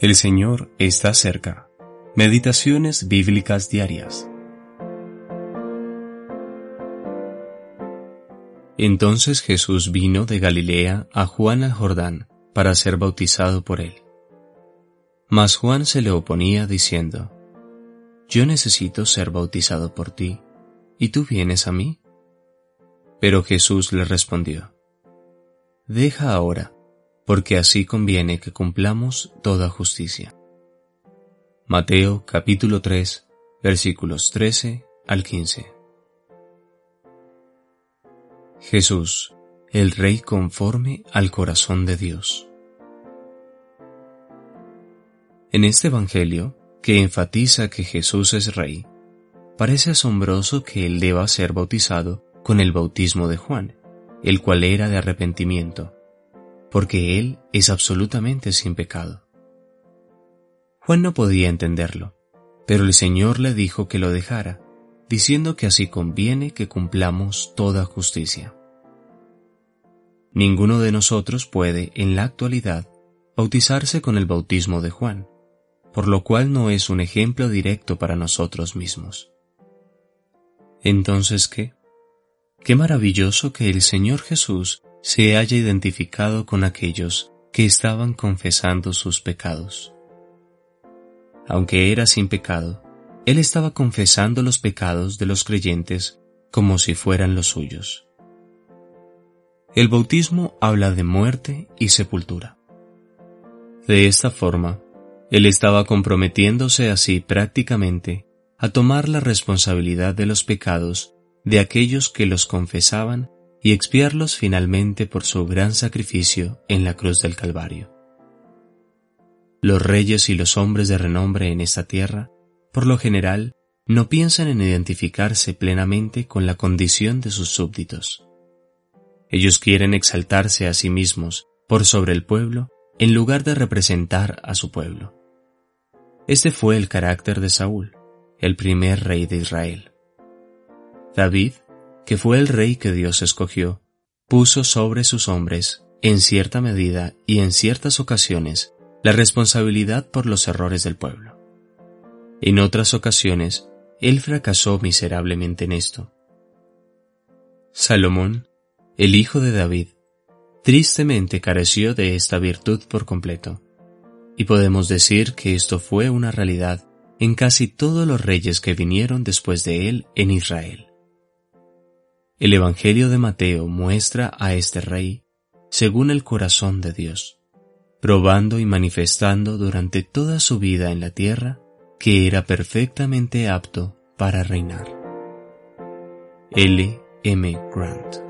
El Señor está cerca. Meditaciones bíblicas diarias. Entonces Jesús vino de Galilea a Juan al Jordán para ser bautizado por él. Mas Juan se le oponía diciendo, Yo necesito ser bautizado por ti, ¿y tú vienes a mí? Pero Jesús le respondió, Deja ahora, porque así conviene que cumplamos toda justicia. Mateo capítulo 3 versículos 13 al 15. Jesús, el Rey conforme al corazón de Dios. En este Evangelio, que enfatiza que Jesús es Rey, parece asombroso que Él deba ser bautizado con el bautismo de Juan, el cual era de arrepentimiento porque Él es absolutamente sin pecado. Juan no podía entenderlo, pero el Señor le dijo que lo dejara, diciendo que así conviene que cumplamos toda justicia. Ninguno de nosotros puede, en la actualidad, bautizarse con el bautismo de Juan, por lo cual no es un ejemplo directo para nosotros mismos. Entonces, ¿qué? Qué maravilloso que el Señor Jesús se haya identificado con aquellos que estaban confesando sus pecados. Aunque era sin pecado, él estaba confesando los pecados de los creyentes como si fueran los suyos. El bautismo habla de muerte y sepultura. De esta forma, él estaba comprometiéndose así prácticamente a tomar la responsabilidad de los pecados de aquellos que los confesaban y expiarlos finalmente por su gran sacrificio en la cruz del Calvario. Los reyes y los hombres de renombre en esta tierra, por lo general, no piensan en identificarse plenamente con la condición de sus súbditos. Ellos quieren exaltarse a sí mismos por sobre el pueblo en lugar de representar a su pueblo. Este fue el carácter de Saúl, el primer rey de Israel. David que fue el rey que Dios escogió, puso sobre sus hombres, en cierta medida y en ciertas ocasiones, la responsabilidad por los errores del pueblo. En otras ocasiones, él fracasó miserablemente en esto. Salomón, el hijo de David, tristemente careció de esta virtud por completo, y podemos decir que esto fue una realidad en casi todos los reyes que vinieron después de él en Israel. El Evangelio de Mateo muestra a este rey según el corazón de Dios, probando y manifestando durante toda su vida en la tierra que era perfectamente apto para reinar. L. M. Grant